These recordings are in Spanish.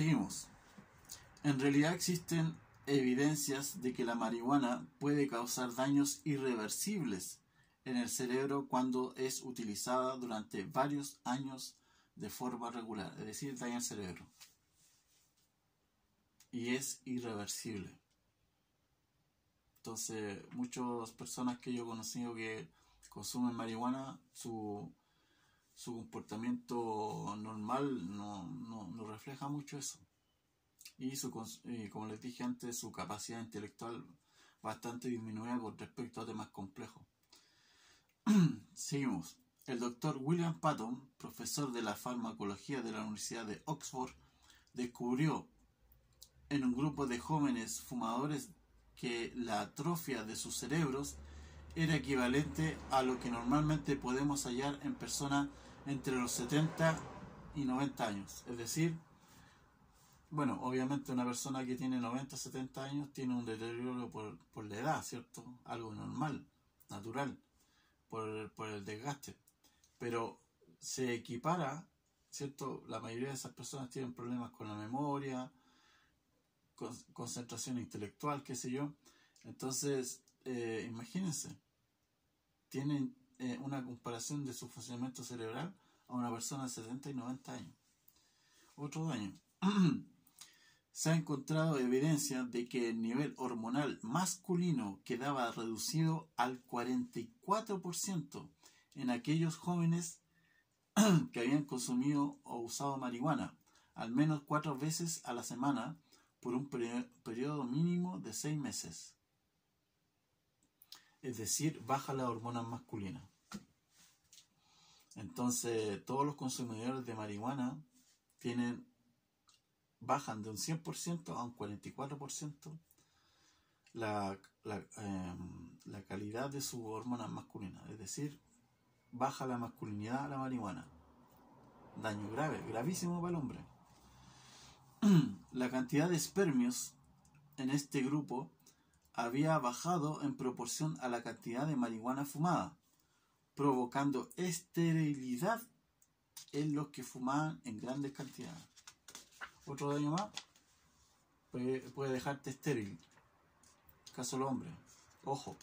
Seguimos. En realidad existen evidencias de que la marihuana puede causar daños irreversibles en el cerebro cuando es utilizada durante varios años de forma regular, es decir, daña el cerebro. Y es irreversible. Entonces, muchas personas que yo he conocido que consumen marihuana, su, su comportamiento normal no, no, refleja mucho eso. Y, su, como les dije antes, su capacidad intelectual bastante disminuida con respecto a temas complejos. Seguimos. El doctor William Patton, profesor de la farmacología de la Universidad de Oxford, descubrió en un grupo de jóvenes fumadores que la atrofia de sus cerebros era equivalente a lo que normalmente podemos hallar en personas entre los 70 y 90 años. Es decir, bueno, obviamente una persona que tiene 90, 70 años tiene un deterioro por, por la edad, ¿cierto? Algo normal, natural, por, por el desgaste. Pero se equipara, ¿cierto? La mayoría de esas personas tienen problemas con la memoria, concentración intelectual, qué sé yo. Entonces, eh, imagínense, tienen eh, una comparación de su funcionamiento cerebral a una persona de 70 y 90 años. Otro daño. Se ha encontrado evidencia de que el nivel hormonal masculino quedaba reducido al 44% en aquellos jóvenes que habían consumido o usado marihuana al menos cuatro veces a la semana por un periodo mínimo de seis meses. Es decir, baja la hormona masculina. Entonces, todos los consumidores de marihuana tienen, bajan de un 100% a un 44% la, la, em, la calidad de su hormona masculina. Es decir, baja la masculinidad a la marihuana. Daño grave, gravísimo para el hombre. la cantidad de espermios en este grupo había bajado en proporción a la cantidad de marihuana fumada, provocando esterilidad en los que fumaban en grandes cantidades. Otro daño más puede, dejarte estéril. Caso el hombre. Ojo,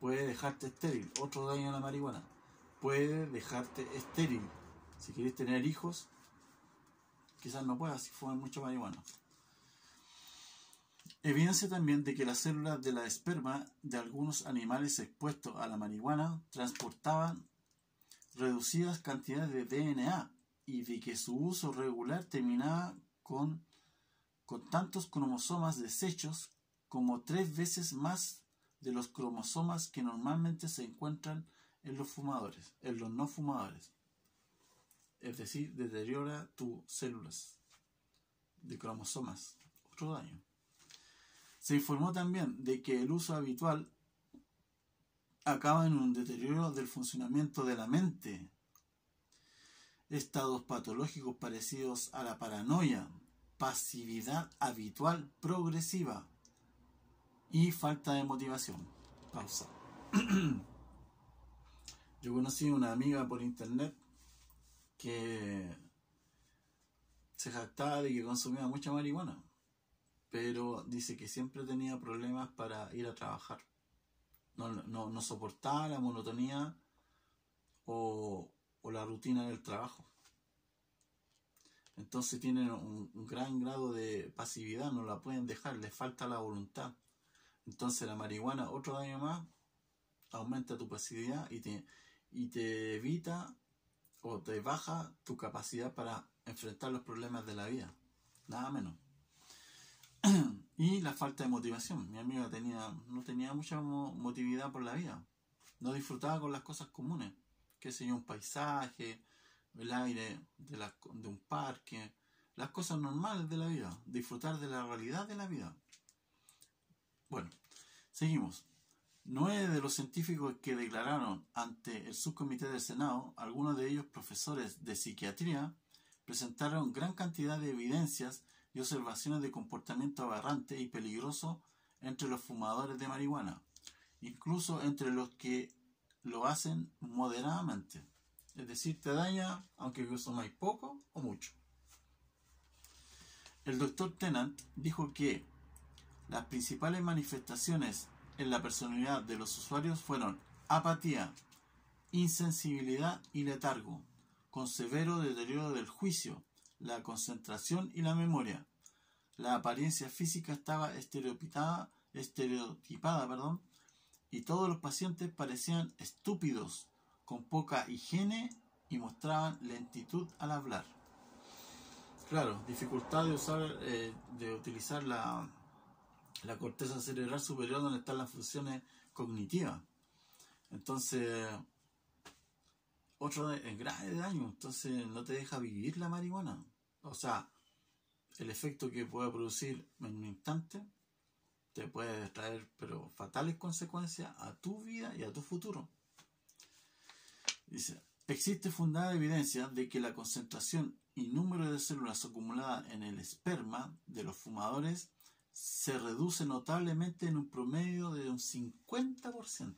puede dejarte estéril. Otro daño a la marihuana. Puede dejarte estéril. Si quieres tener hijos, quizás no puedas si fumas mucho marihuana. Evidencia también de que las células de la esperma de algunos animales expuestos a la marihuana transportaban reducidas cantidades de DNA y de que su uso regular terminaba con, con tantos cromosomas desechos como tres veces más de los cromosomas que normalmente se encuentran en los fumadores, en los no fumadores es decir, deteriora tus células de cromosomas. Otro daño. Se informó también de que el uso habitual acaba en un deterioro del funcionamiento de la mente, estados patológicos parecidos a la paranoia, pasividad habitual progresiva y falta de motivación. Pausa. Yo conocí una amiga por internet que se jactaba de que consumía mucha marihuana, pero dice que siempre tenía problemas para ir a trabajar. No, soportaba la monotonía o, la rutina del trabajo. Entonces tienen un, gran grado de pasividad, no la pueden dejar, les falta la voluntad. Entonces la marihuana, otro daño más, aumenta tu pasividad y te, y te evita o te baja tu capacidad para enfrentar los problemas de la vida. Nada menos. y la falta de motivación. Mi amiga tenía, no tenía mucha motividad por la vida. No disfrutaba con las cosas comunes. Qué sé un paisaje, el aire de, de un parque, las cosas normales de la vida. Disfrutar de la realidad de la vida. Bueno, seguimos. Nueve de los científicos que declararon ante el subcomité del Senado, algunos de ellos profesores de psiquiatría, presentaron gran cantidad de evidencias y observaciones de comportamiento aberrante y peligroso entre los fumadores de marihuana, incluso entre los que lo hacen moderadamente. Es decir, te daña aunque consumáis poco o mucho. El doctor Tennant dijo que las principales manifestaciones en la personalidad de los usuarios fueron apatía, insensibilidad y letargo, con severo deterioro del juicio, la concentración y la memoria. La apariencia física estaba estereotipada, estereotipada perdón, y todos los pacientes parecían estúpidos, con poca higiene y mostraban lentitud al hablar. Claro, dificultad de usar, eh, de utilizar la, la corteza cerebral superior donde están las funciones cognitivas. Entonces, otro de, grave daño, entonces no te deja vivir la marihuana. O sea, el efecto que puede producir en un instante te puede traer pero fatales consecuencias a tu vida y a tu futuro. Dice, existe fundada evidencia de que la concentración y número de células acumuladas en el esperma de los fumadores se reduce notablemente en un promedio de un 50%.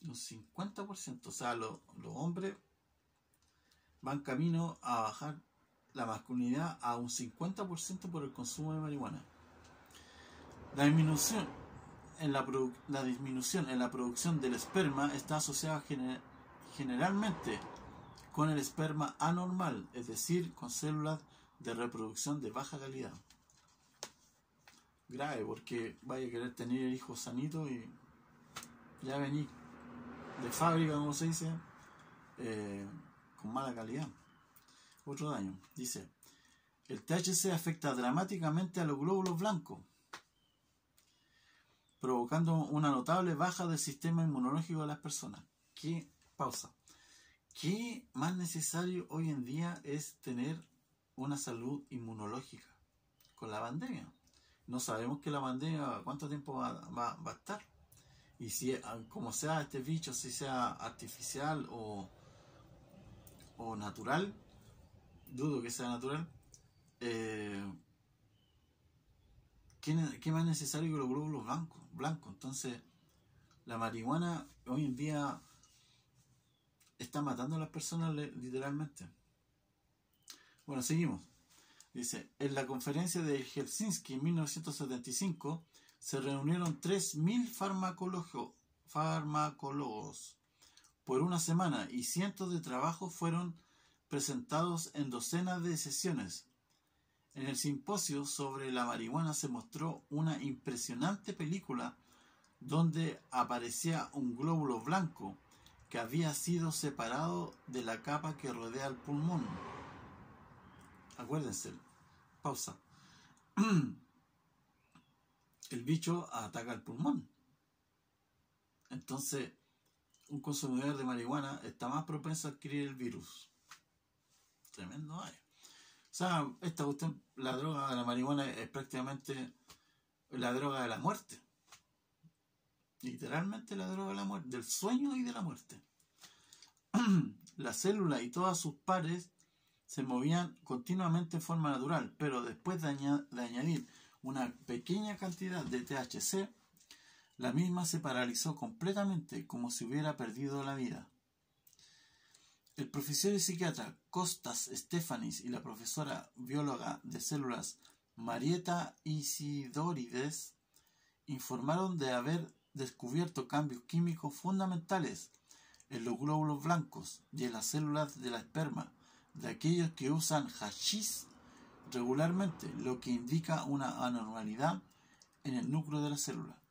Un 50%. O sea, los hombres van camino a bajar la masculinidad a un 50% por el consumo de marihuana. La disminución en la, producción del esperma está asociada generalmente con el esperma anormal, es decir, con células de reproducción de baja calidad. Grave, porque vaya a querer tener hijos sanitos y ya venir de fábrica, como se dice, eh, con mala calidad. Otro daño. Dice, el THC afecta dramáticamente a los glóbulos blancos, provocando una notable baja del sistema inmunológico de las personas. ¿Qué pausa? ¿Qué más necesario hoy en día es tener una salud inmunológica con la pandemia? No sabemos que la pandemia cuánto tiempo va, va a estar. Y si, como sea este bicho, si sea artificial o, o natural, dudo que sea natural, eh, ¿qué, más necesario que los glóbulos blancos? blancos? Entonces, la marihuana hoy en día está matando a las personas literalmente. Bueno, seguimos. Dice, en la conferencia de Helsinki en 1975 se reunieron 3.000 farmacólogos, farmacólogos por una semana y cientos de trabajos fueron presentados en docenas de sesiones. En el simposio sobre la marihuana se mostró una impresionante película donde aparecía un glóbulo blanco que había sido separado de la capa que rodea el pulmón. Acuérdense, pausa. El bicho ataca el pulmón. Entonces, un consumidor de marihuana está más propenso a adquirir el virus. Tremendo O sea, esta cuestión, la droga de la marihuana es prácticamente la droga de la muerte. Literalmente la droga de la muerte, del sueño y de la muerte. la célula y todas sus pares se movían continuamente en forma natural, pero después de, de añadir una pequeña cantidad de THC, la misma se paralizó completamente como si hubiera perdido la vida. El profesor y psiquiatra Costas Stefanis y la profesora bióloga de células Marieta Isidorides informaron de haber descubierto cambios químicos fundamentales en los glóbulos blancos y en las células de la esperma de aquellos que usan hashish regularmente, lo que indica una anormalidad en el núcleo de la célula.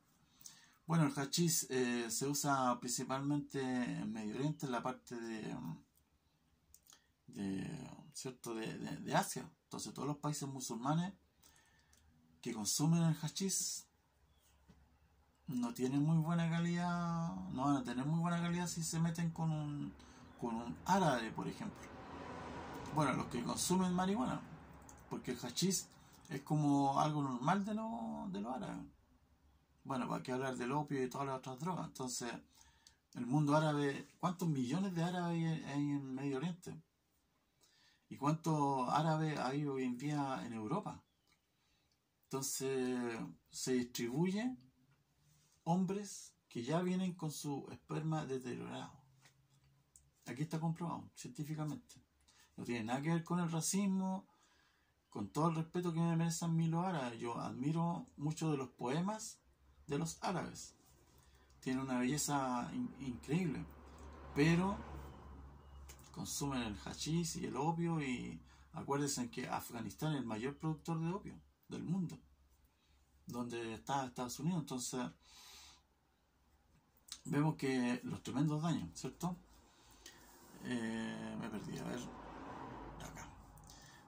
Bueno, el hachís eh, se usa principalmente en Medio Oriente, en la parte de, de ¿cierto? De, Asia. Entonces, todos los países musulmanes que consumen el hachís no tienen muy buena calidad, no van a tener muy buena calidad si se meten con un, con un árabe, por ejemplo. Bueno, los que consumen marihuana, porque el hachís es como algo normal de los de lo árabes bueno, para qué hablar del opio y todas las otras drogas. Entonces, el mundo árabe, ¿cuántos millones de árabes hay en Medio Oriente? ¿Y cuántos árabes hay hoy en día en Europa? Entonces, se distribuye hombres que ya vienen con su esperma deteriorado. Aquí está comprobado científicamente. No tiene nada que ver con el racismo, con todo el respeto que me merecen mí los árabes. Yo admiro mucho de los poemas de los árabes. Tiene una belleza increíble. Pero consumen el hachís y el opio y acuérdense que Afganistán es el mayor productor de opio del mundo. Donde está Estados Unidos. Entonces vemos que los tremendos daños, ¿cierto? Eh, me perdí, a ver.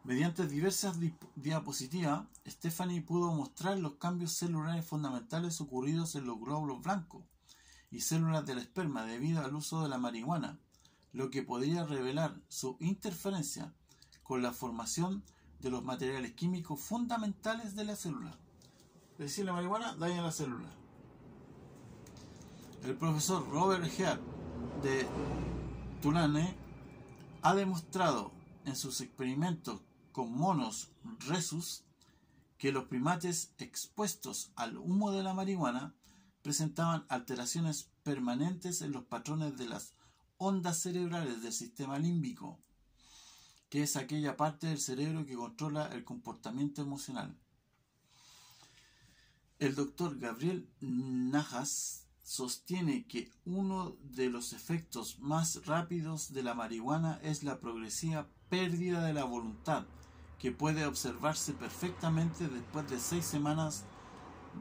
Mediante diversas diapositivas, Stephanie pudo mostrar los cambios celulares fundamentales ocurridos en los glóbulos blancos y células del esperma debido al uso de la marihuana, lo que podría revelar su interferencia con la formación de los materiales químicos fundamentales de la célula. Decir, la marihuana daña la célula. El profesor Robert Heard de Tulane ha demostrado en sus experimentos con monos resus que los primates expuestos al humo de la marihuana presentaban alteraciones permanentes en los patrones de las ondas cerebrales del sistema límbico, que es aquella parte del cerebro que controla el comportamiento emocional. El doctor Gabriel Najas sostiene que uno de los efectos más rápidos de la marihuana es la progresiva pérdida de la voluntad, que puede observarse perfectamente después de seis semanas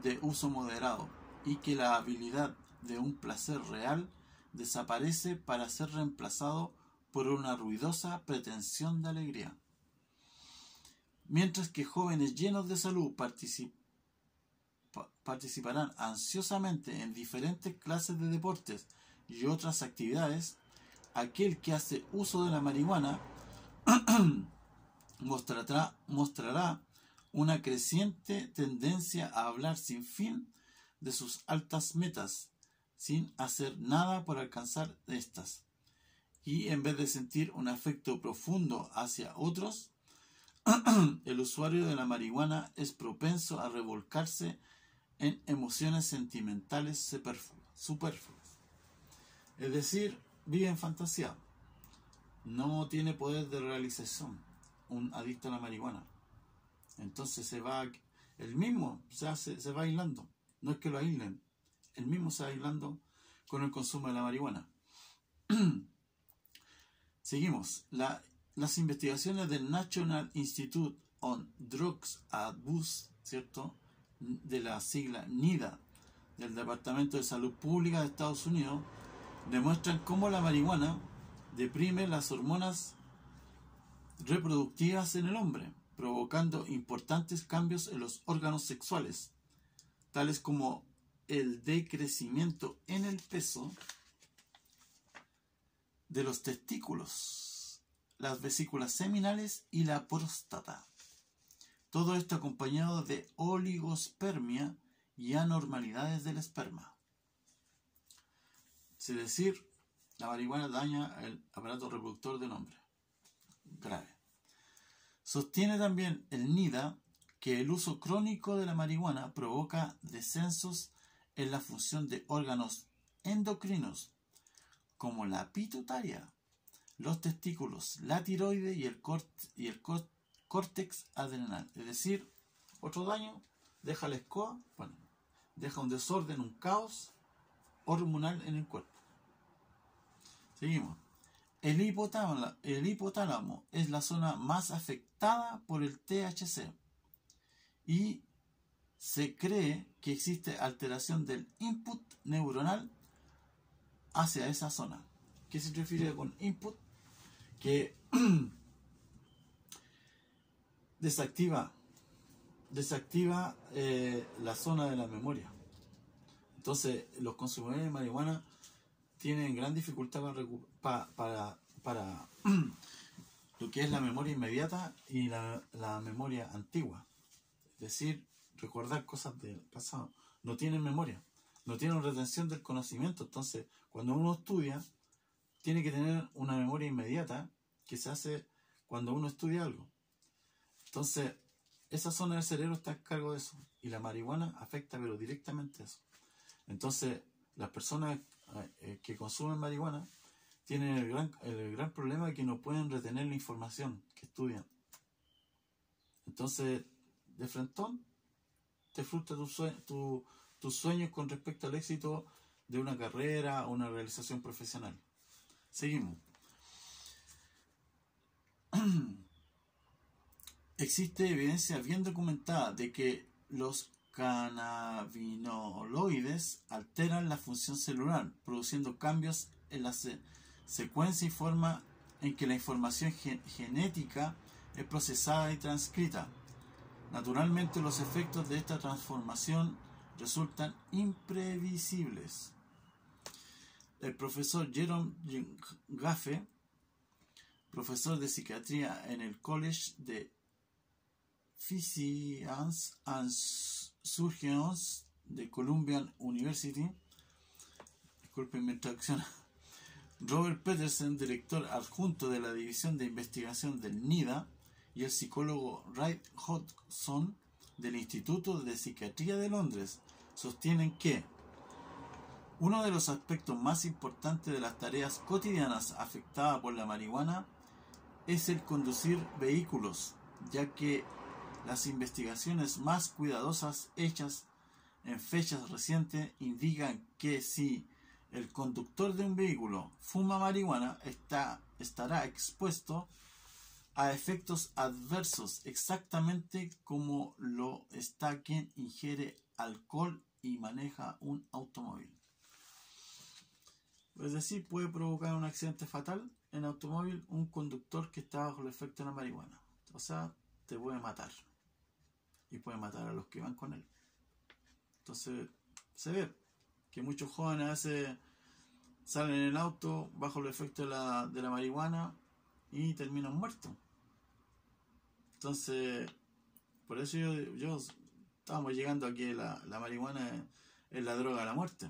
de uso moderado, y que la habilidad de un placer real desaparece para ser reemplazado por una ruidosa pretensión de alegría. Mientras que jóvenes llenos de salud participarán ansiosamente en diferentes clases de deportes y otras actividades, aquel que hace uso de la marihuana mostrará, mostrará una creciente tendencia a hablar sin fin de sus altas metas, sin hacer nada por alcanzar estas. Y en vez de sentir un afecto profundo hacia otros, el usuario de la marihuana es propenso a revolcarse en emociones sentimentales superfluas. Es decir, vive en fantasía. No tiene poder de realización. Un adicto a la marihuana. Entonces se va, el mismo se, hace, se va aislando. No es que lo aíslen. El mismo se va aislando con el consumo de la marihuana. Seguimos. las investigaciones del National Institute on Drugs Abuse, ¿cierto? de la sigla NIDA del Departamento de Salud Pública de Estados Unidos demuestran cómo la marihuana deprime las hormonas reproductivas en el hombre, provocando importantes cambios en los órganos sexuales, tales como el decrecimiento en el peso de los testículos, las vesículas seminales y la próstata. Todo esto acompañado de oligospermia y anormalidades del esperma. Es decir, la marihuana daña el aparato reproductor del hombre. Grave. Sostiene también el NIDA que el uso crónico de la marihuana provoca descensos en la función de órganos endocrinos, como la pituitaria, los testículos, la tiroide y el, y el, córtex adrenal. Es decir, otro daño, deja la escoba, bueno, deja un desorden, un caos hormonal en el cuerpo. Seguimos. El hipotálamo, el hipotálamo es la zona más afectada por el THC y se cree que existe alteración del input neuronal hacia esa zona. ¿Qué se refiere con input? Que desactiva, desactiva eh, la zona de la memoria. Entonces, los consumidores de marihuana tienen gran dificultad para, para, lo que es la memoria inmediata y la, la, memoria antigua. Es decir, recordar cosas del pasado. No tienen memoria, no tienen retención del conocimiento. Entonces, cuando uno estudia, tiene que tener una memoria inmediata que se hace cuando uno estudia algo. Entonces, esa zona del cerebro está a cargo de eso. Y la marihuana afecta, pero directamente eso. Entonces, las personas eh, que consumen marihuana tienen el gran, el gran problema que no pueden retener la información que estudian. Entonces, de frentón, te frustra tu tus sueños con respecto al éxito de una carrera o una realización profesional. Seguimos. Existe evidencia bien documentada de que los cannabinoloides alteran la función celular, produciendo cambios en la secuencia y forma en que la información genética es procesada y transcrita. Naturalmente los efectos de esta transformación resultan imprevisibles. El profesor Jerome Gaffe, profesor de psiquiatría en el College de Physicians and Surgeons de Columbia University, disculpen mi Robert Peterson, director adjunto de la División de Investigación del NIDA, y el psicólogo Ray Hodgson del Instituto de Psiquiatría de Londres sostienen que uno de los aspectos más importantes de las tareas cotidianas afectadas por la marihuana es el conducir vehículos, ya que las investigaciones más cuidadosas hechas en fechas recientes indican que si el conductor de un vehículo fuma marihuana está, estará expuesto a efectos adversos exactamente como lo está quien ingiere alcohol y maneja un automóvil. Es decir, puede provocar un accidente fatal en automóvil un conductor que está bajo el efecto de la marihuana. O sea, te puede matar. Y puede matar a los que van con él. Entonces, se ve que muchos jóvenes a veces salen en el auto bajo el efecto de la, de la marihuana y terminan muertos. Entonces, por eso yo, yo llegando a que la, la marihuana es, la droga de la muerte.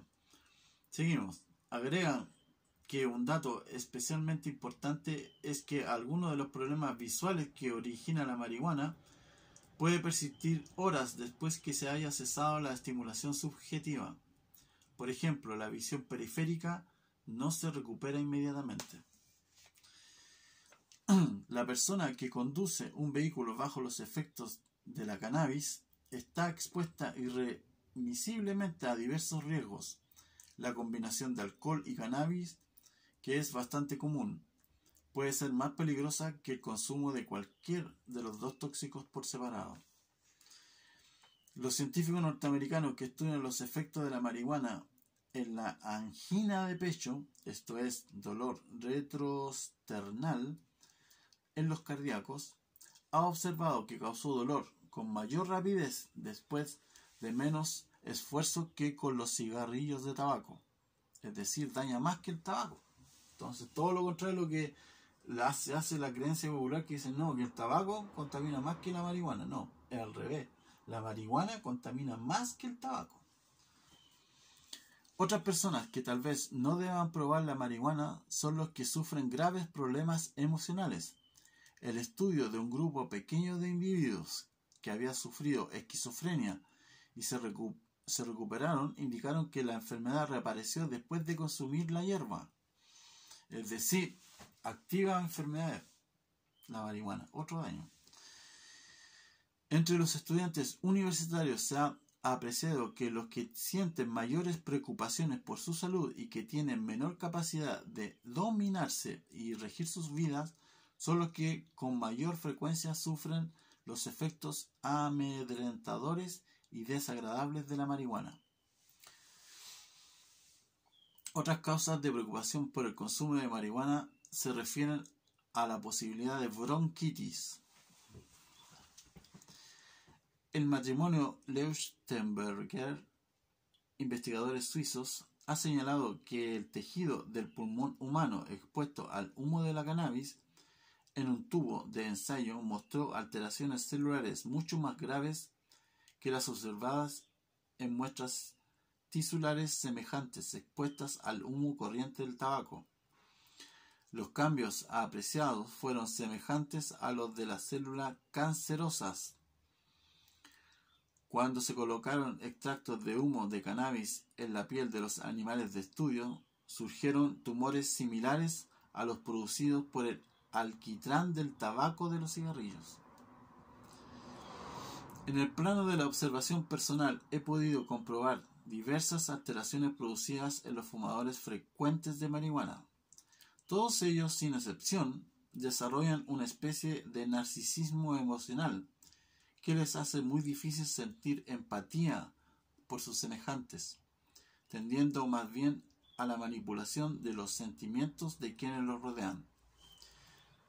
Seguimos. Agregan que un dato especialmente importante es que algunos de los problemas visuales que origina la marihuana puede persistir horas después que se haya cesado la estimulación subjetiva. Por ejemplo, la visión periférica no se recupera inmediatamente. la persona que conduce un vehículo bajo los efectos de la cannabis está expuesta irremisiblemente a diversos riesgos. La combinación de alcohol y cannabis, que es bastante común, puede ser más peligrosa que el consumo de cualquier de los dos tóxicos por separado. Los científicos norteamericanos que estudian los efectos de la marihuana en la angina de pecho, esto es dolor retrosternal, en los cardíacos, ha observado que causó dolor con mayor rapidez después de menos esfuerzo que con los cigarrillos de tabaco. Es decir, daña más que el tabaco. Entonces, todo lo contrario lo que hace, hace la creencia popular que dice no, que el tabaco contamina más que la marihuana. No, es al revés. La marihuana contamina más que el tabaco. Otras personas que tal vez no deban probar la marihuana son los que sufren graves problemas emocionales el estudio de un grupo pequeño de individuos que había sufrido esquizofrenia y se, recuperaron indicaron que la enfermedad reapareció después de consumir la hierba. Es decir, activa enfermedades. La marihuana, otro daño. Entre los estudiantes universitarios se ha apreciado que los que sienten mayores preocupaciones por su salud y que tienen menor capacidad de dominarse y regir sus vidas son los que con mayor frecuencia sufren los efectos amedrentadores y desagradables de la marihuana. Otras causas de preocupación por el consumo de marihuana se refieren a la posibilidad de bronquitis. El matrimonio Leuchtenberger, investigadores suizos, ha señalado que el tejido del pulmón humano expuesto al humo de la cannabis en un tubo de ensayo mostró alteraciones celulares mucho más graves que las observadas en muestras tisulares semejantes expuestas al humo corriente del tabaco. Los cambios apreciados fueron semejantes a los de las células cancerosas. Cuando se colocaron extractos de humo de cannabis en la piel de los animales de estudio, surgieron tumores similares a los producidos por el alquitrán del tabaco de los cigarrillos. En el plano de la observación personal he podido comprobar diversas alteraciones producidas en los fumadores frecuentes de marihuana. Todos ellos, sin excepción, desarrollan una especie de narcisismo emocional que les hace muy difícil sentir empatía por sus semejantes, tendiendo más bien a la manipulación de los sentimientos de quienes los rodean.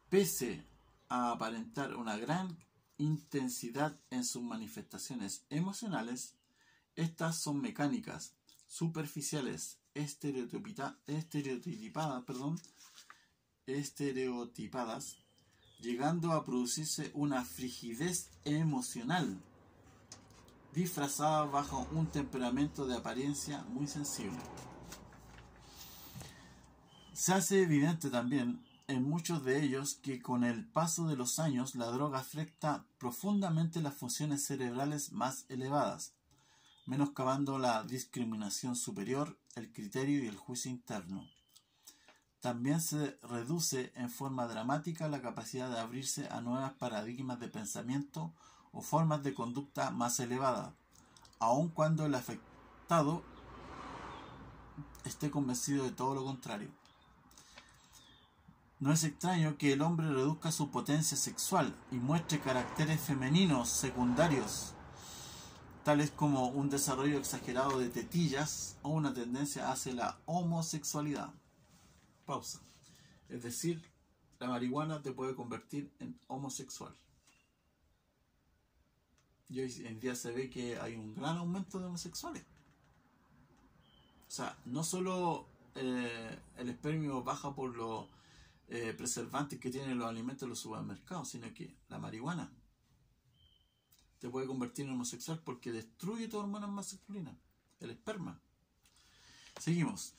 Pese a aparentar una gran intensidad en sus manifestaciones emocionales, estas son mecánicas, superficiales, estereotipadas, perdón, estereotipadas, llegando a producirse una frigidez emocional, disfrazada bajo un temperamento de apariencia muy sensible. Se hace evidente también en muchos de ellos que con el paso de los años la droga afecta profundamente las funciones cerebrales más elevadas, menoscabando la discriminación superior, el criterio y el juicio interno. También se reduce en forma dramática la capacidad de abrirse a nuevos paradigmas de pensamiento o formas de conducta más elevadas, aun cuando el afectado esté convencido de todo lo contrario. No es extraño que el hombre reduzca su potencia sexual y muestre caracteres femeninos secundarios, tales como un desarrollo exagerado de tetillas o una tendencia hacia la homosexualidad. Pausa. Es decir, la marihuana te puede convertir en homosexual. Y hoy en día se ve que hay un gran aumento de homosexuales. O sea, no solo eh, el espermio baja por los eh, preservantes que tienen los alimentos en los supermercados, sino que la marihuana te puede convertir en homosexual porque destruye tu hormona masculina, el esperma. Seguimos.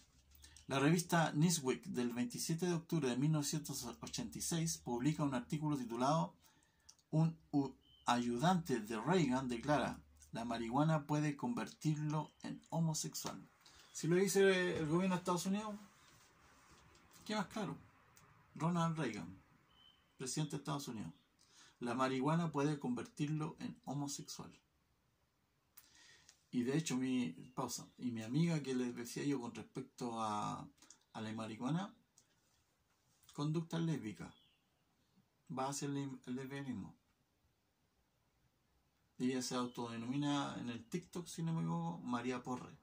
La revista Newsweek del 27 de octubre de 1986 publica un artículo titulado Un ayudante de Reagan declara la marihuana puede convertirlo en homosexual. Si lo dice el gobierno de Estados Unidos, ¿qué más claro? Ronald Reagan, presidente de Estados Unidos. La marihuana puede convertirlo en homosexual. Y de hecho, mi pausa, y mi amiga que les decía yo con respecto a, la marihuana, conducta lésbica, va hacia el, el lesbianismo. Ella se autodenomina en el TikTok, si no me equivoco, María Porre.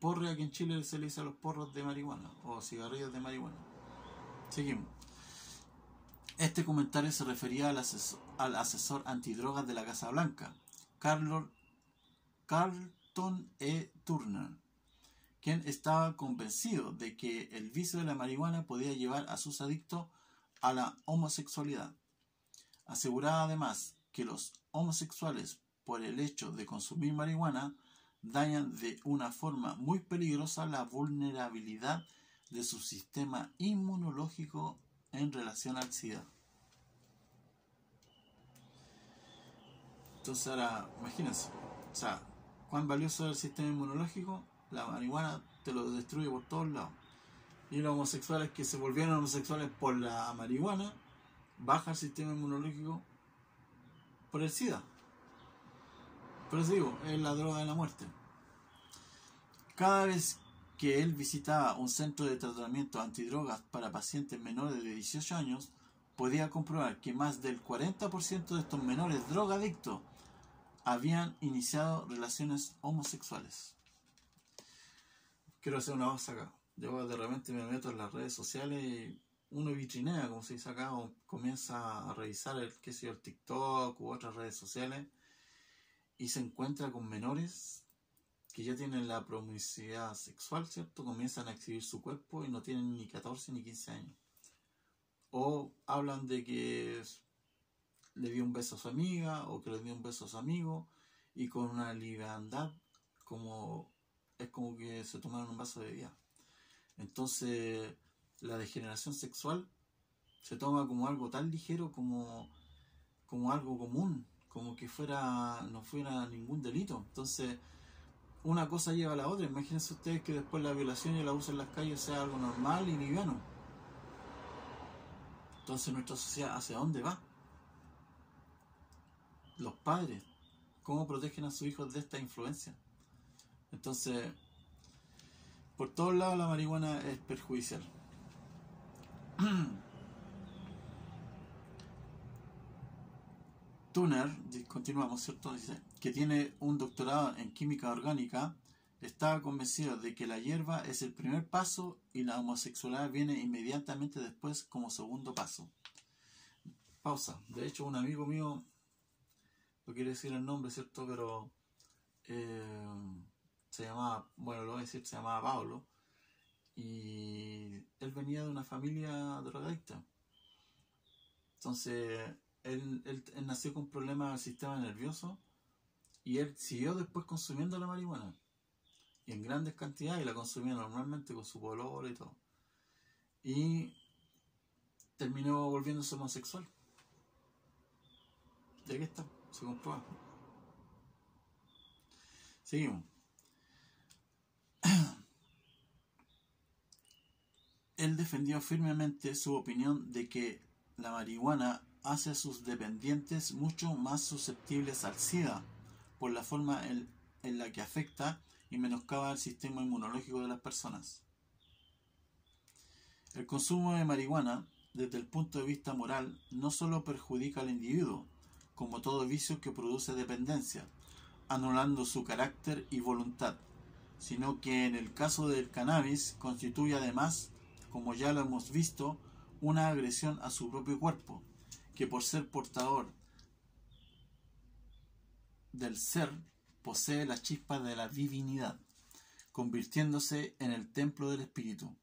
Porre aquí en Chile se le dice a los porros de marihuana o cigarrillos de marihuana. Seguimos. Este comentario se refería al asesor antidrogas de la Casa Blanca, Carlos, Carlton E. Turner, quien estaba convencido de que el vicio de la marihuana podía llevar a sus adictos a la homosexualidad. Aseguraba además que los homosexuales, por el hecho de consumir marihuana, dañan de una forma muy peligrosa la vulnerabilidad de su sistema inmunológico en relación al SIDA. Entonces ahora, imagínense, o sea, cuán valioso es el sistema inmunológico, la marihuana te lo destruye por todos lados. Y los homosexuales que se volvieron homosexuales por la marihuana, baja el sistema inmunológico por el SIDA. Por es la droga de la muerte. Cada vez que él visitaba un centro de tratamiento antidrogas para pacientes menores de 18 años, podía comprobar que más del 40% de estos menores drogadictos habían iniciado relaciones homosexuales. Quiero hacer una base acá. Yo de repente me meto en las redes sociales y uno vitrinea, como se dice acá, o comienza a revisar el, qué sé el TikTok u otras redes sociales y se encuentra con menores que ya tienen la promiscuidad sexual, ¿cierto? Comienzan a exhibir su cuerpo y no tienen ni 14 ni 15 años. O hablan de que le dio un beso a su amiga o que le dio un beso a su amigo y con una liviandad como es como que se tomaron un vaso de vida. Entonces la degeneración sexual se toma como algo tan ligero como, como algo común, como que fuera no fuera ningún delito. Entonces una cosa lleva a la otra. Imagínense ustedes que después la violación y el abuso en las calles sea algo normal y liviano. Entonces nuestra sociedad, ¿hacia dónde va? Los padres, ¿cómo protegen a sus hijos de esta influencia? Entonces, por todos lados la marihuana es perjudicial. Tuner, continuamos, ¿cierto? Dice que tiene un doctorado en química orgánica, estaba convencido de que la hierba es el primer paso y la homosexualidad viene inmediatamente después como segundo paso. Pausa. De hecho, un amigo mío, no quiere decir el nombre, ¿cierto? Pero eh, se llamaba, bueno, lo voy a decir, se llamaba Pablo. Y él venía de una familia drogadicta. Entonces, él, nació con problemas del sistema nervioso y él siguió después consumiendo la marihuana. Y en grandes cantidades y la consumía normalmente con su color y todo. Y terminó volviéndose homosexual. Y aquí está, se comprueba. Seguimos. Él defendió firmemente su opinión de que la marihuana hace a sus dependientes mucho más susceptibles al SIDA por la forma en, la que afecta y menoscaba el sistema inmunológico de las personas. El consumo de marihuana, desde el punto de vista moral, no solo perjudica al individuo, como todo vicio que produce dependencia, anulando su carácter y voluntad, sino que en el caso del cannabis constituye además, como ya lo hemos visto, una agresión a su propio cuerpo, que por ser portador del ser posee la chispa de la divinidad, convirtiéndose en el templo del espíritu.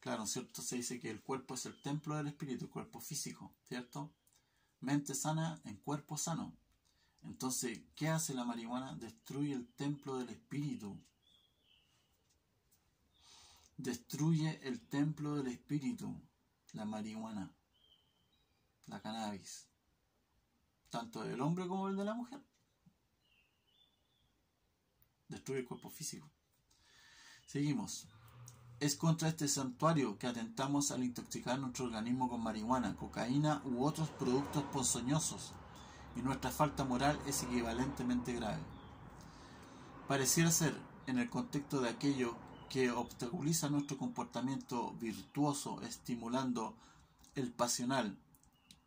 Claro, ¿cierto? Se dice que el cuerpo es el templo del espíritu, el cuerpo físico, ¿cierto? Mente sana en cuerpo sano. Entonces, ¿qué hace la marihuana? Destruye el templo del espíritu. Destruye el templo del espíritu, la marihuana, la cannabis, tanto del hombre como el de la mujer destruye el cuerpo físico. Seguimos. Es contra este santuario que atentamos al intoxicar nuestro organismo con marihuana, cocaína u otros productos ponzoñosos, y nuestra falta moral es equivalentemente grave. Pareciera ser, en el contexto de aquello que obstaculiza nuestro comportamiento virtuoso, estimulando el pasional,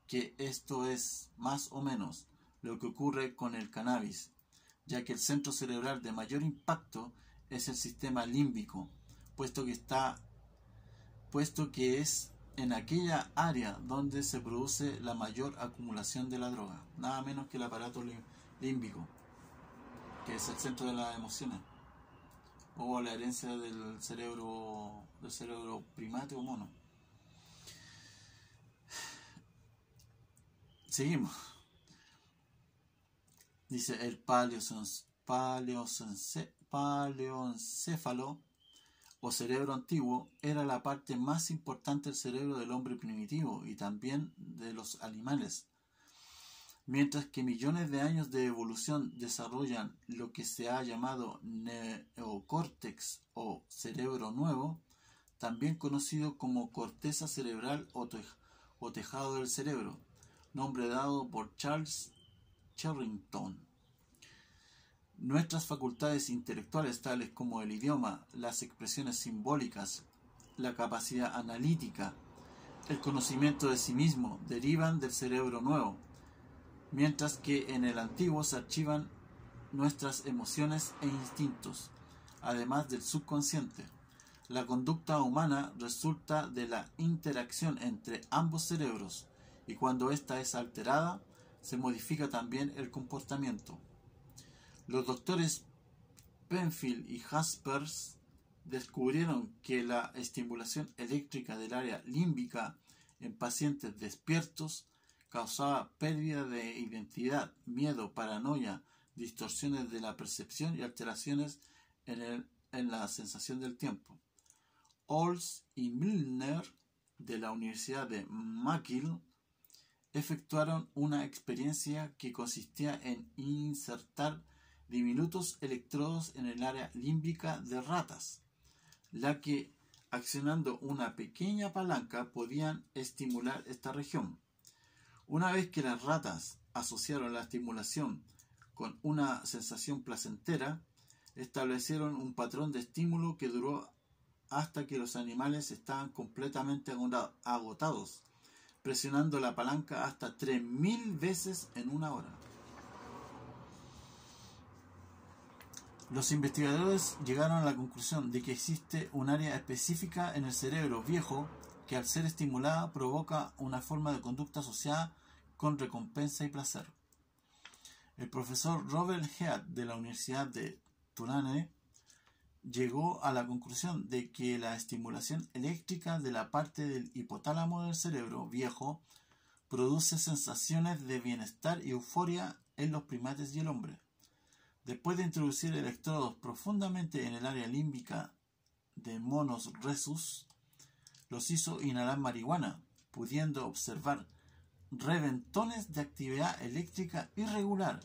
que esto es más o menos lo que ocurre con el cannabis, ya que el centro cerebral de mayor impacto es el sistema límbico, puesto que está puesto que es en aquella área donde se produce la mayor acumulación de la droga, nada menos que el aparato límbico, que es el centro de las emociones, o la herencia del cerebro, del cerebro primate o mono. Seguimos. Dice el paleoencéfalo o cerebro antiguo era la parte más importante del cerebro del hombre primitivo y también de los animales. Mientras que millones de años de evolución desarrollan lo que se ha llamado neocórtex o cerebro nuevo, también conocido como corteza cerebral o, tejado del cerebro, nombre dado por Charles Charrington. Nuestras facultades intelectuales tales como el idioma, las expresiones simbólicas, la capacidad analítica, el conocimiento de sí mismo derivan del cerebro nuevo, mientras que en el antiguo se archivan nuestras emociones e instintos, además del subconsciente. La conducta humana resulta de la interacción entre ambos cerebros y cuando ésta es alterada, se modifica también el comportamiento. Los doctores Penfield y Jaspers descubrieron que la estimulación eléctrica del área límbica en pacientes despiertos causaba pérdida de identidad, miedo, paranoia, distorsiones de la percepción y alteraciones en, la sensación del tiempo. Ols y Milner de la Universidad de McGill efectuaron una experiencia que consistía en insertar diminutos electrodos en el área límbica de ratas, la que accionando una pequeña palanca podían estimular esta región. Una vez que las ratas asociaron la estimulación con una sensación placentera, establecieron un patrón de estímulo que duró hasta que los animales estaban completamente agotados, presionando la palanca hasta 3.000 veces en una hora. Los investigadores llegaron a la conclusión de que existe un área específica en el cerebro viejo que al ser estimulada provoca una forma de conducta asociada con recompensa y placer. El profesor Robert Head de la Universidad de Tulane llegó a la conclusión de que la estimulación eléctrica de la parte del hipotálamo del cerebro viejo produce sensaciones de bienestar y euforia en los primates y el hombre. Después de introducir electrodos profundamente en el área límbica de monos resus, los hizo inhalar marihuana, pudiendo observar reventones de actividad eléctrica irregular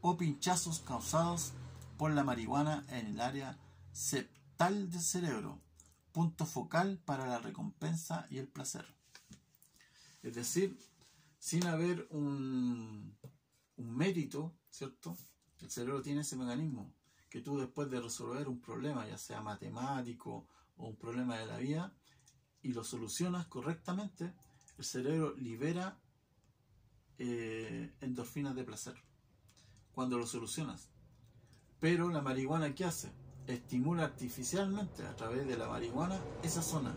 o pinchazos causados por la marihuana en el área septal del cerebro, punto focal para la recompensa y el placer. Es decir, sin haber un, un mérito, ¿cierto? El cerebro tiene ese mecanismo que tú después de resolver un problema, ya sea matemático o un problema de la vida, y lo solucionas correctamente, el cerebro libera eh, endorfinas de placer cuando lo solucionas. Pero la marihuana, ¿qué hace? Estimula artificialmente a través de la marihuana esa zona,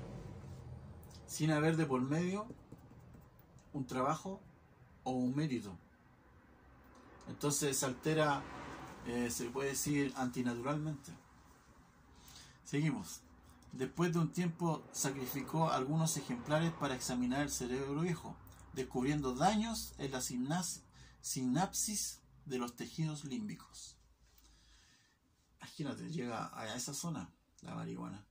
sin haber de por medio un trabajo o un mérito. Entonces se altera, eh, se puede decir, antinaturalmente. Seguimos. Después de un tiempo sacrificó algunos ejemplares para examinar el cerebro viejo, descubriendo daños en la sinapsis de los tejidos límbicos. Imagínate, llega a esa zona la marihuana.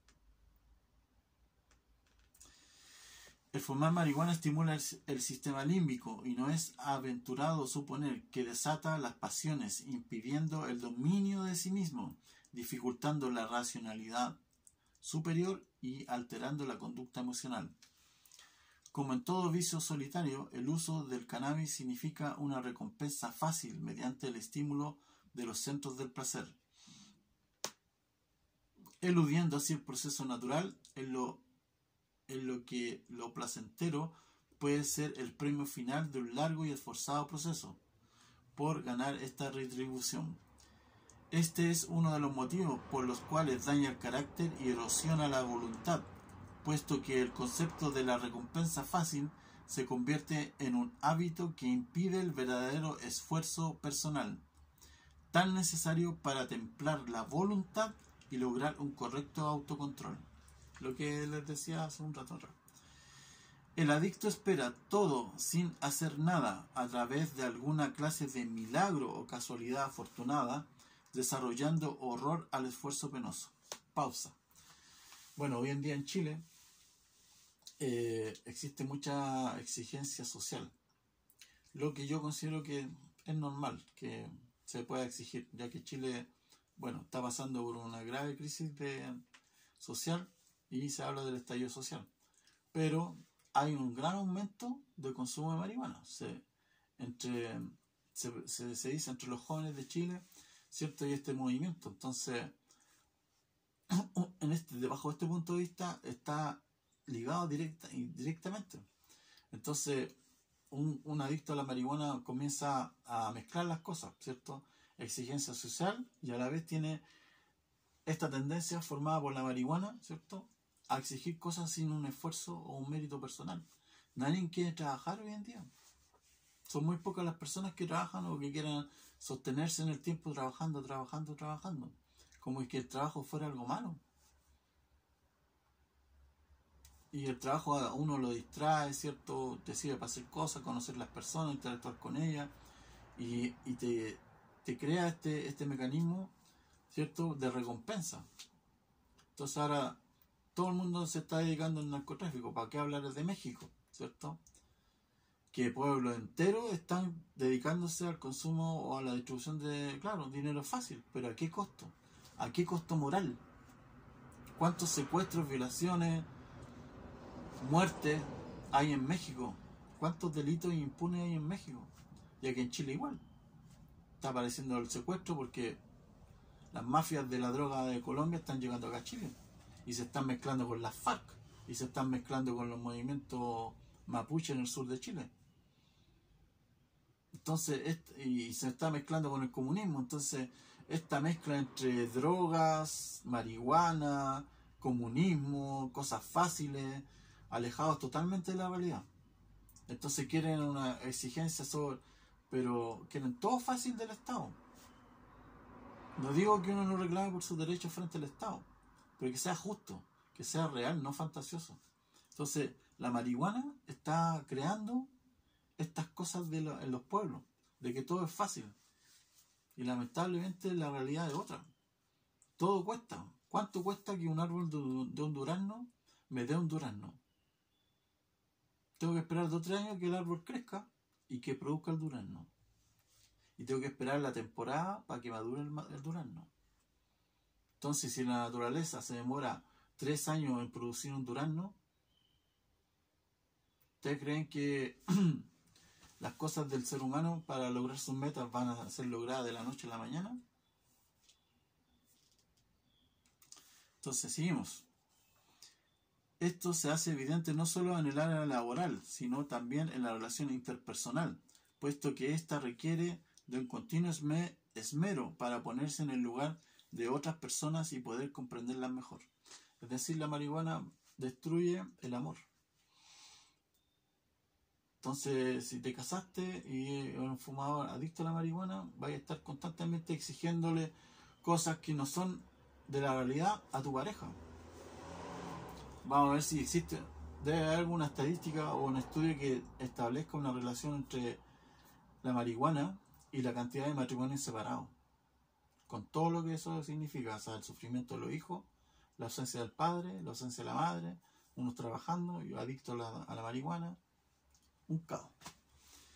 El fumar marihuana estimula el, sistema límbico y no es aventurado suponer que desata las pasiones, impidiendo el dominio de sí mismo, dificultando la racionalidad superior y alterando la conducta emocional. Como en todo vicio solitario, el uso del cannabis significa una recompensa fácil mediante el estímulo de los centros del placer, eludiendo así el proceso natural en lo en lo que lo placentero puede ser el premio final de un largo y esforzado proceso por ganar esta retribución. Este es uno de los motivos por los cuales daña el carácter y erosiona la voluntad, puesto que el concepto de la recompensa fácil se convierte en un hábito que impide el verdadero esfuerzo personal, tan necesario para templar la voluntad y lograr un correcto autocontrol lo que les decía hace un rato El adicto espera todo sin hacer nada a través de alguna clase de milagro o casualidad afortunada, desarrollando horror al esfuerzo penoso. Pausa. Bueno, hoy en día en Chile eh, existe mucha exigencia social, lo que yo considero que es normal que se pueda exigir, ya que Chile, bueno, está pasando por una grave crisis de, social y se habla del estallido social. Pero hay un gran aumento del consumo de marihuana. Se, entre, se, dice entre los jóvenes de Chile, ¿cierto? Y este movimiento. Entonces, en este, debajo de este punto de vista está ligado directa, directamente. Entonces, un, un, adicto a la marihuana comienza a mezclar las cosas, ¿cierto? Exigencia social y a la vez tiene esta tendencia formada por la marihuana, ¿cierto? A exigir cosas sin un esfuerzo o un mérito personal. Nadie quiere trabajar hoy en día. Son muy pocas las personas que trabajan o que quieran sostenerse en el tiempo trabajando, trabajando, trabajando. Como es que el trabajo fuera algo malo. Y el trabajo a uno lo distrae, ¿cierto? Te sirve para hacer cosas, conocer las personas, interactuar con ellas. Y, te, te, crea este, este mecanismo, ¿cierto? De recompensa. Entonces ahora todo el mundo se está dedicando al narcotráfico. ¿Para qué hablar de México? ¿Cierto? que pueblos enteros están dedicándose al consumo o a la distribución de, claro, dinero fácil, pero ¿a qué costo? ¿A qué costo moral? ¿Cuántos secuestros, violaciones, muertes hay en México? ¿Cuántos delitos impunes hay en México? Y aquí en Chile igual. Está apareciendo el secuestro porque las mafias de la droga de Colombia están llegando acá a Chile y se están mezclando con las FARC y se están mezclando con los movimientos mapuche en el sur de Chile. Entonces, y se está mezclando con el comunismo. Entonces, esta mezcla entre drogas, marihuana, comunismo, cosas fáciles, alejados totalmente de la realidad. Entonces quieren una exigencia sobre, pero quieren todo fácil del Estado. No digo que uno no reclame por sus derechos frente al Estado, pero que sea justo, que sea real, no fantasioso. Entonces, la marihuana está creando estas cosas en los pueblos, de que todo es fácil. Y lamentablemente la realidad es otra. Todo cuesta. ¿Cuánto cuesta que un árbol de, un durazno me dé un durazno? Tengo que esperar dos o tres años que el árbol crezca y que produzca el durazno. Y tengo que esperar la temporada para que madure el, el durazno. Entonces, si la naturaleza se demora tres años en producir un durazno, ¿ustedes creen que las cosas del ser humano para lograr sus metas van a ser logradas de la noche a la mañana. Entonces seguimos. Esto se hace evidente no solo en el área laboral, sino también en la relación interpersonal, puesto que ésta requiere de un continuo esmero para ponerse en el lugar de otras personas y poder comprenderlas mejor. Es decir, la marihuana destruye el amor. Entonces, si te casaste y eres un fumador adicto a la marihuana, vas a estar constantemente exigiéndole cosas que no son de la realidad a tu pareja. Vamos a ver si existe, debe haber alguna estadística o un estudio que establezca una relación entre la marihuana y la cantidad de matrimonios separados. Con todo lo que eso significa, o sea, el sufrimiento de los hijos, la ausencia del padre, la ausencia de la madre, unos trabajando y adictos a la marihuana, un caos.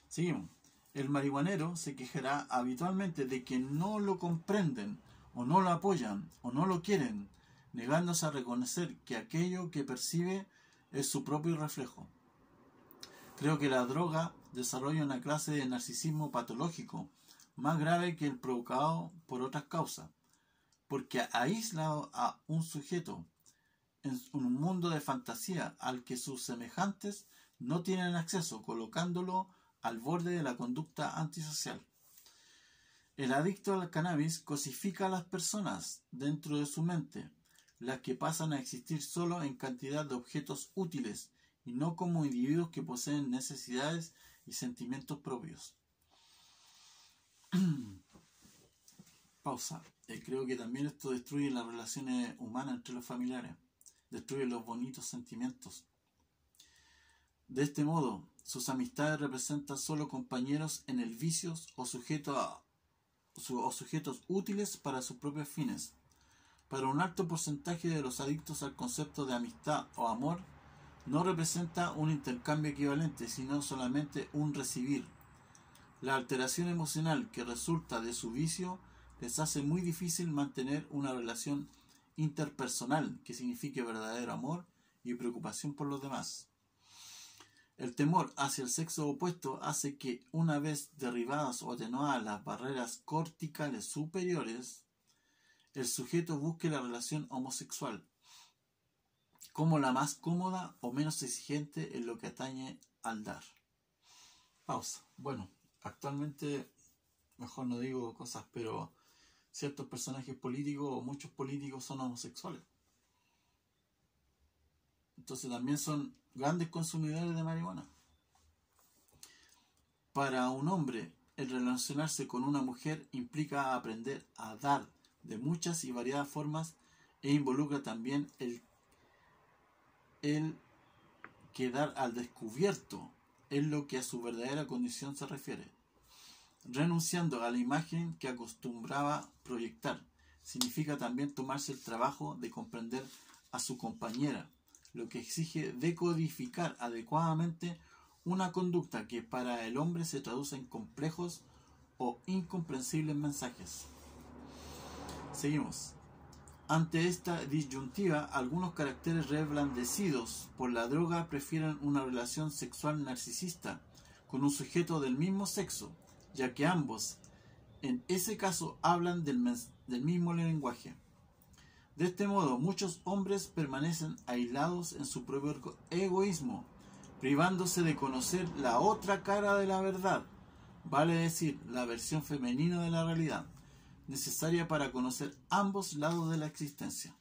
Seguimos. El marihuanero se quejará habitualmente de que no lo comprenden, o no lo apoyan, o no lo quieren, negándose a reconocer que aquello que percibe es su propio reflejo. Creo que la droga desarrolla una clase de narcisismo patológico, más grave que el provocado por otras causas, porque aísla a un sujeto en un mundo de fantasía al que sus semejantes no tienen acceso, colocándolo al borde de la conducta antisocial. El adicto al cannabis cosifica a las personas dentro de su mente, las que pasan a existir solo en cantidad de objetos útiles y no como individuos que poseen necesidades y sentimientos propios. Pausa. Eh, creo que también esto destruye las relaciones humanas entre los familiares, destruye los bonitos sentimientos. De este modo, sus amistades representan solo compañeros en el vicio o, o sujetos útiles para sus propios fines. Para un alto porcentaje de los adictos al concepto de amistad o amor, no representa un intercambio equivalente, sino solamente un recibir. La alteración emocional que resulta de su vicio les hace muy difícil mantener una relación interpersonal que signifique verdadero amor y preocupación por los demás. El temor hacia el sexo opuesto hace que, una vez derribadas o atenuadas las barreras corticales superiores, el sujeto busque la relación homosexual como la más cómoda o menos exigente en lo que atañe al dar. Pausa. Bueno, actualmente, mejor no digo cosas, pero ciertos personajes políticos o muchos políticos son homosexuales. Entonces también son grandes consumidores de marihuana. Para un hombre, el relacionarse con una mujer implica aprender a dar de muchas y variadas formas e involucra también el, el quedar al descubierto en lo que a su verdadera condición se refiere, renunciando a la imagen que acostumbraba proyectar. Significa también tomarse el trabajo de comprender a su compañera, lo que exige decodificar adecuadamente una conducta que para el hombre se traduce en complejos o incomprensibles mensajes. Seguimos. Ante esta disyuntiva, algunos caracteres reblandecidos por la droga prefieren una relación sexual narcisista con un sujeto del mismo sexo, ya que ambos, en ese caso, hablan del, del mismo lenguaje. De este modo, muchos hombres permanecen aislados en su propio egoísmo, privándose de conocer la otra cara de la verdad, vale decir, la versión femenina de la realidad necesaria para conocer ambos lados de la existencia.